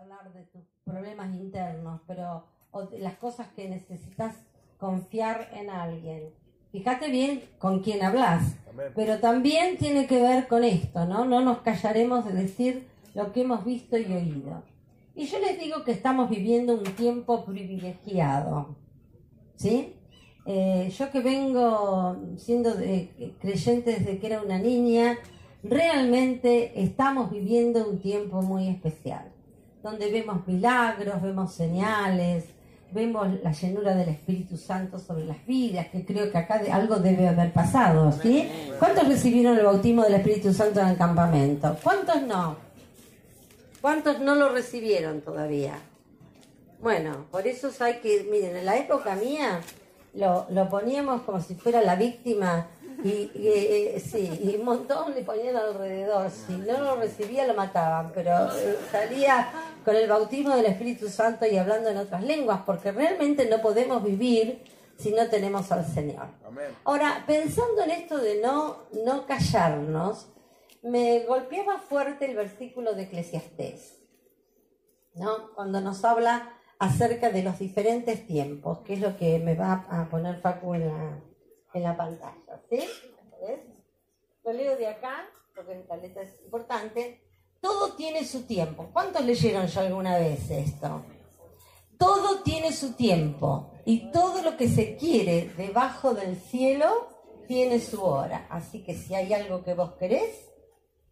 hablar de tus problemas internos, pero o de las cosas que necesitas confiar en alguien. Fíjate bien con quién hablas, pero también tiene que ver con esto, ¿no? No nos callaremos de decir lo que hemos visto y oído. Y yo les digo que estamos viviendo un tiempo privilegiado, ¿sí? Eh, yo que vengo siendo creyente desde que era una niña, realmente estamos viviendo un tiempo muy especial, donde vemos milagros, vemos señales, vemos la llenura del Espíritu Santo sobre las vidas, que creo que acá algo debe haber pasado, ¿sí? ¿Cuántos recibieron el bautismo del Espíritu Santo en el campamento? ¿Cuántos no? ¿Cuántos no lo recibieron todavía? Bueno, por eso hay que, miren, en la época mía, lo, lo poníamos como si fuera la víctima y, eh, sí, y un montón le ponían alrededor. Si no lo recibía, lo mataban, pero eh, salía con el bautismo del Espíritu Santo y hablando en otras lenguas, porque realmente no podemos vivir si no tenemos al Señor. Ahora, pensando en esto de no, no callarnos, me golpeaba fuerte el versículo de Eclesiastés, ¿no? Cuando nos habla acerca de los diferentes tiempos, que es lo que me va a poner Facu en la, en la pantalla. ¿Sí? Lo leo de acá, porque esta letra es importante. Todo tiene su tiempo. ¿Cuántos leyeron ya alguna vez esto? Todo tiene su tiempo y todo lo que se quiere debajo del cielo tiene su hora. Así que si hay algo que vos querés,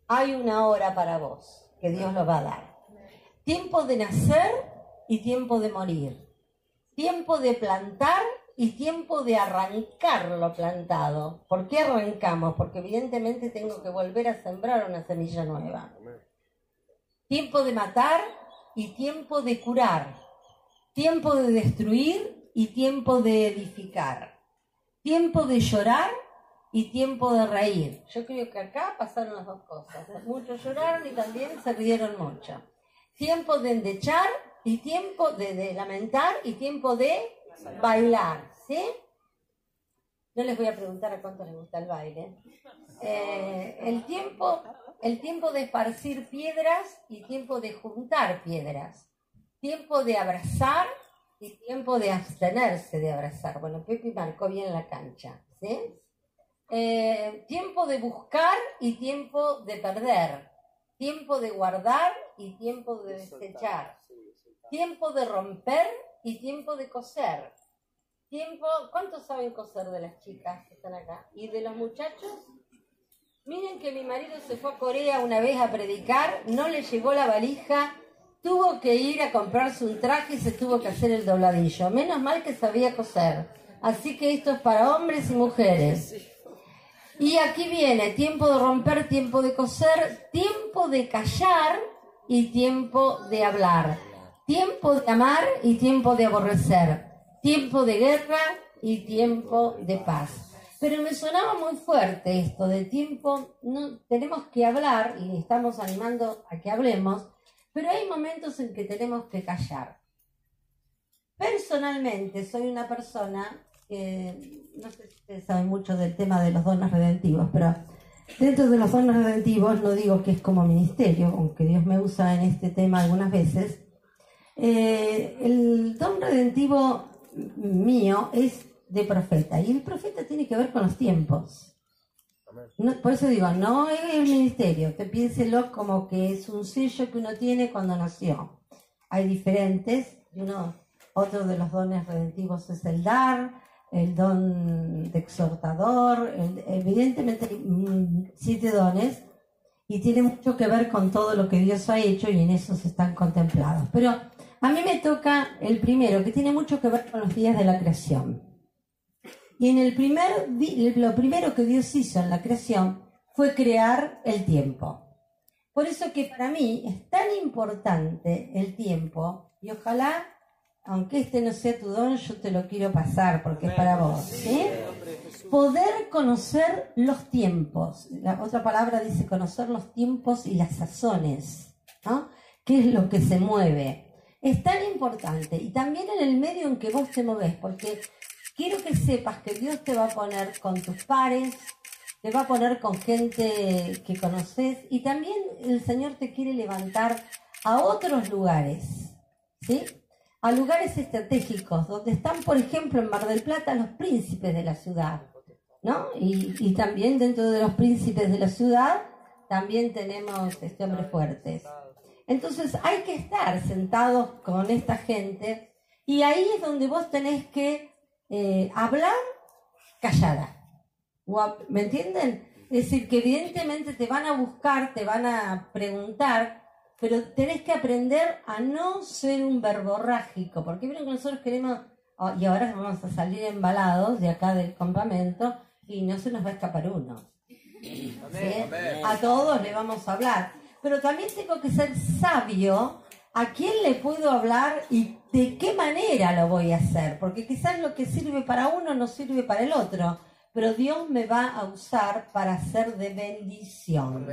hay una hora para vos que Dios lo va a dar. Tiempo de nacer y tiempo de morir. Tiempo de plantar y tiempo de arrancar lo plantado. ¿Por qué arrancamos? Porque evidentemente tengo que volver a sembrar una semilla nueva. Tiempo de matar y tiempo de curar. Tiempo de destruir y tiempo de edificar. Tiempo de llorar y tiempo de reír. Yo creo que acá pasaron las dos cosas. Muchos lloraron y también se rieron mucho. Tiempo de endechar y tiempo de, lamentar y tiempo de bailar, ¿sí? No les voy a preguntar a cuánto les gusta el baile. Eh, el, tiempo, el tiempo de esparcir piedras y tiempo de juntar piedras. Tiempo de abrazar y tiempo de abstenerse de abrazar. Bueno, Pepe marcó bien la cancha, ¿sí? Eh, tiempo de buscar y tiempo de perder. Tiempo de guardar y tiempo de desechar tiempo de romper y tiempo de coser. Tiempo, ¿cuántos saben coser de las chicas que están acá? ¿Y de los muchachos? Miren que mi marido se fue a Corea una vez a predicar, no le llegó la valija, tuvo que ir a comprarse un traje y se tuvo que hacer el dobladillo. Menos mal que sabía coser. Así que esto es para hombres y mujeres. Y aquí viene tiempo de romper, tiempo de coser, tiempo de callar y tiempo de hablar tiempo de amar y tiempo de aborrecer, tiempo de guerra y tiempo de paz. Pero me sonaba muy fuerte esto de tiempo, no tenemos que hablar y estamos animando a que hablemos, pero hay momentos en que tenemos que callar. Personalmente soy una persona que no sé si ustedes saben mucho del tema de los dones redentivos, pero dentro de los dones redentivos no digo que es como ministerio, aunque Dios me usa en este tema algunas veces, eh, el don redentivo mío es de profeta y el profeta tiene que ver con los tiempos. por eso digo, no es el ministerio, te piénselo como que es un sello que uno tiene cuando nació. Hay diferentes, uno, otro de los dones redentivos es el dar, el don de exhortador, evidentemente hay siete dones y tiene mucho que ver con todo lo que Dios ha hecho y en eso se están contemplados. Pero a mí me toca el primero, que tiene mucho que ver con los días de la creación. Y en el primer, lo primero que Dios hizo en la creación fue crear el tiempo. Por eso que para mí es tan importante el tiempo y ojalá, aunque este no sea tu don, yo te lo quiero pasar porque es para vos. Poder conocer los tiempos. La otra palabra dice conocer los tiempos y las sazones. ¿no? ¿Qué es lo que se mueve? Es tan importante y también en el medio en que vos te moves, porque quiero que sepas que Dios te va a poner con tus pares, te va a poner con gente que conoces y también el Señor te quiere levantar a otros lugares, ¿sí? A lugares estratégicos, donde están, por ejemplo, en Mar del Plata los príncipes de la ciudad, ¿no? Y, también dentro de los príncipes de la ciudad, también tenemos este, hombres fuertes. Entonces hay que estar sentados con esta gente y ahí es donde vos tenés que eh, hablar callada. ¿Me entienden? Es decir, que evidentemente te van a buscar, te van a preguntar, pero tenés que aprender a no ser un verborrágico, porque miren que nosotros queremos, oh, y ahora vamos a salir embalados de acá del campamento y no se nos va a escapar uno. A todos le vamos a hablar, pero también tengo que ser sabio a quién le puedo hablar y de qué manera lo voy a hacer, porque quizás lo que sirve para uno no sirve para el otro pero Dios me va a usar para ser de bendición.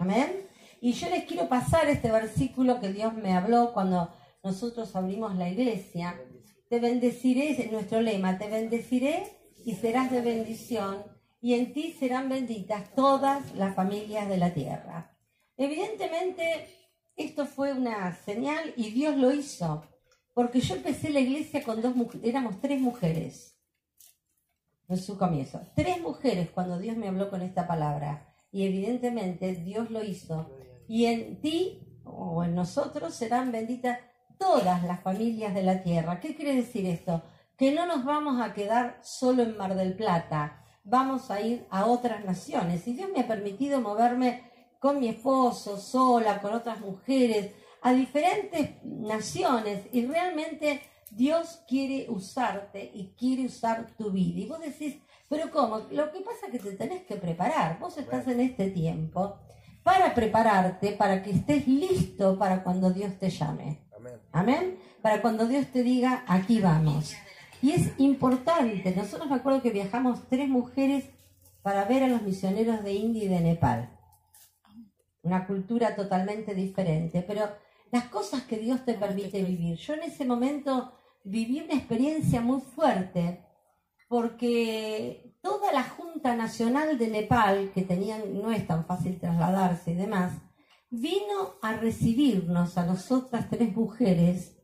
Amén. Y yo les quiero pasar este versículo que Dios me habló cuando nosotros abrimos la iglesia. Te bendeciré, es nuestro lema, te bendeciré y serás de bendición, y en ti serán benditas todas las familias de la tierra. Evidentemente, esto fue una señal y Dios lo hizo, porque yo empecé la iglesia con dos mujeres, éramos tres mujeres en su comienzo. Tres mujeres cuando Dios me habló con esta palabra. Y evidentemente Dios lo hizo. Y en ti o en nosotros serán benditas todas las familias de la tierra. ¿Qué quiere decir esto? Que no nos vamos a quedar solo en Mar del Plata. Vamos a ir a otras naciones. Y Dios me ha permitido moverme con mi esposo, sola, con otras mujeres, a diferentes naciones. Y realmente Dios quiere usarte y quiere usar tu vida. Y vos decís, pero ¿cómo? Lo que pasa es que te tenés que preparar. Vos estás en este tiempo para prepararte, para que estés listo para cuando Dios te llame. Amén. Para cuando Dios te diga, aquí vamos. Y es importante. Nosotros me acuerdo que viajamos tres mujeres para ver a los misioneros de India y de Nepal. Una cultura totalmente diferente, pero las cosas que Dios te permite vivir. Yo en ese momento viví una experiencia muy fuerte porque toda la Junta Nacional de Nepal, que tenían, no es tan fácil trasladarse y demás, vino a recibirnos a nosotras tres mujeres,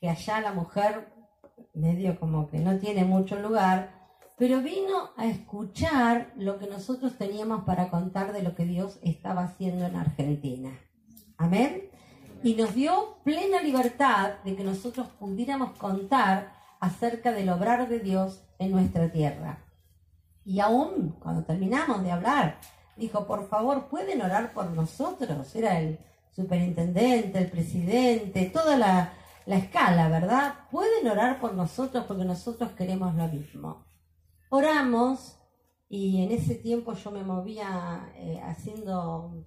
que allá la mujer medio como que no tiene mucho lugar, pero vino a escuchar lo que nosotros teníamos para contar de lo que Dios estaba haciendo en Argentina. Amén y nos dio plena libertad de que nosotros pudiéramos contar acerca del obrar de Dios en nuestra tierra. Y aún cuando terminamos de hablar, dijo, por favor, ¿pueden orar por nosotros? Era el superintendente, el presidente, toda la, escala, ¿verdad? Pueden orar por nosotros porque nosotros queremos lo mismo. Oramos y en ese tiempo yo me movía eh, haciendo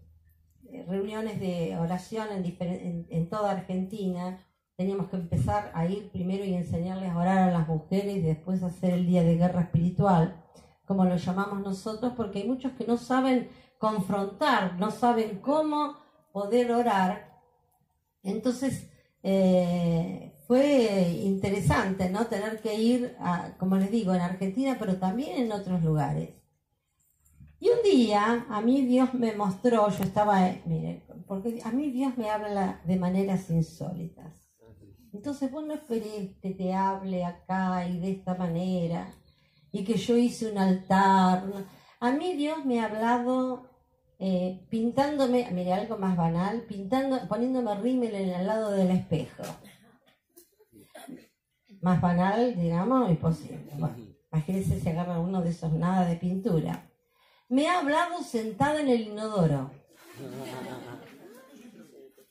eh, reuniones de oración en, toda Argentina. Teníamos que empezar a ir primero y enseñarles a orar a las mujeres y después hacer el día de guerra espiritual, como lo llamamos nosotros, porque hay muchos que no saben confrontar, no saben cómo poder orar. Entonces, eh, fue interesante, ¿no? Tener que ir, a, como les digo, en Argentina, pero también en otros lugares. Y un día a mí Dios me mostró, yo estaba, eh, mire, porque a mí Dios me habla de maneras insólitas. Entonces vos no esperes que te hable acá y de esta manera, y que yo hice un altar. A mí Dios me ha hablado eh, pintándome, mire, algo más banal, pintando, poniéndome rímel en el lado del espejo. Más banal, digamos, imposible. Bueno, imagínense si agarra uno de esos nada de pintura me ha hablado sentada en el inodoro.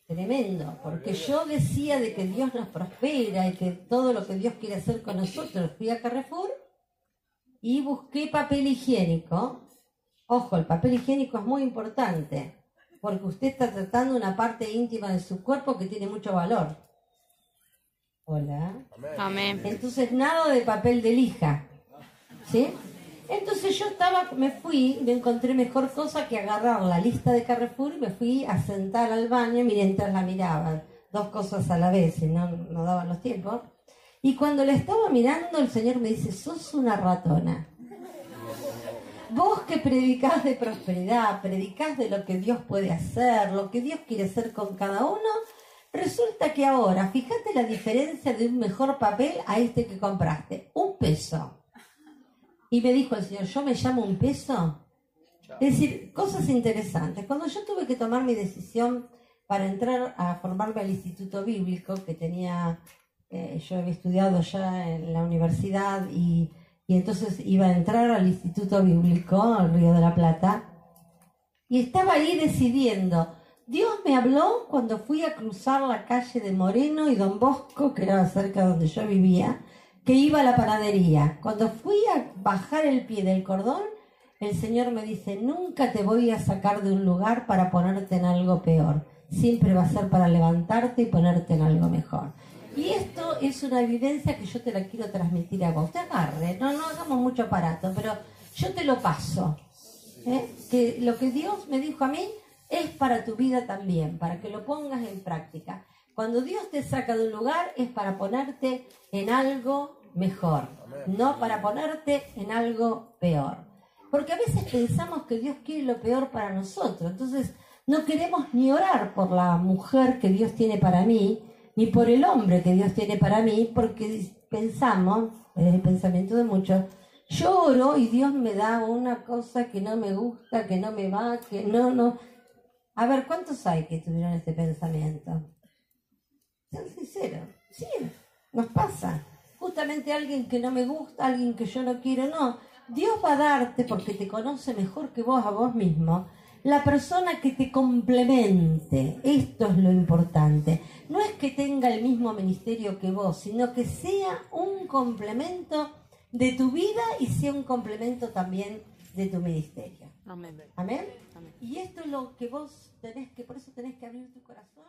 Tremendo, porque yo decía de que Dios nos prospera y que todo lo que Dios quiere hacer con nosotros. Fui a Carrefour y busqué papel higiénico. Ojo, el papel higiénico es muy importante, porque usted está tratando una parte íntima de su cuerpo que tiene mucho valor. Hola. Amén. Entonces, nada de papel de lija. ¿Sí? Entonces yo estaba, me fui, me encontré mejor cosa que agarrar la lista de Carrefour y me fui a sentar al baño mientras la miraba, dos cosas a la vez, y no, no daban los tiempos. Y cuando la estaba mirando, el Señor me dice, sos una ratona. Vos que predicás de prosperidad, predicás de lo que Dios puede hacer, lo que Dios quiere hacer con cada uno, Resulta que ahora, fíjate la diferencia de un mejor papel a este que compraste. Un peso. Y me dijo el señor, ¿yo me llamo un peso? Es decir, cosas interesantes. Cuando yo tuve que tomar mi decisión para entrar a formarme al Instituto Bíblico, que tenía, eh, yo había estudiado ya en la universidad y, y entonces iba a entrar al Instituto Bíblico, al Río de la Plata, y estaba ahí decidiendo. Dios me habló cuando fui a cruzar la calle de Moreno y Don Bosco, que era cerca donde yo vivía, que iba a la panadería. Cuando fui a bajar el pie del cordón, el Señor me dice, nunca te voy a sacar de un lugar para ponerte en algo peor. Siempre va a ser para levantarte y ponerte en algo mejor. Y esto es una evidencia que yo te la quiero transmitir a vos. Te agarre, no, no hagamos mucho aparato, pero yo te lo paso. ¿eh? Que lo que Dios me dijo a mí es para tu vida también, para que lo pongas en práctica. Cuando Dios te saca de un lugar es para ponerte en algo mejor, no para ponerte en algo peor. Porque a veces pensamos que Dios quiere lo peor para nosotros, entonces no queremos ni orar por la mujer que Dios tiene para mí, ni por el hombre que Dios tiene para mí, porque pensamos, es el pensamiento de muchos, yo oro y Dios me da una cosa que no me gusta, que no me va, que no, no. A ver, ¿cuántos hay que tuvieron este pensamiento? Sean sinceros, sí, nos pasa justamente alguien que no me gusta, alguien que yo no quiero, no. Dios va a darte, porque te conoce mejor que vos a vos mismo, la persona que te complemente. Esto es lo importante. No es que tenga el mismo ministerio que vos, sino que sea un complemento de tu vida y sea un complemento también de tu ministerio. Amén. Amén. Y esto es lo que vos tenés que, por eso tenés que abrir tu corazón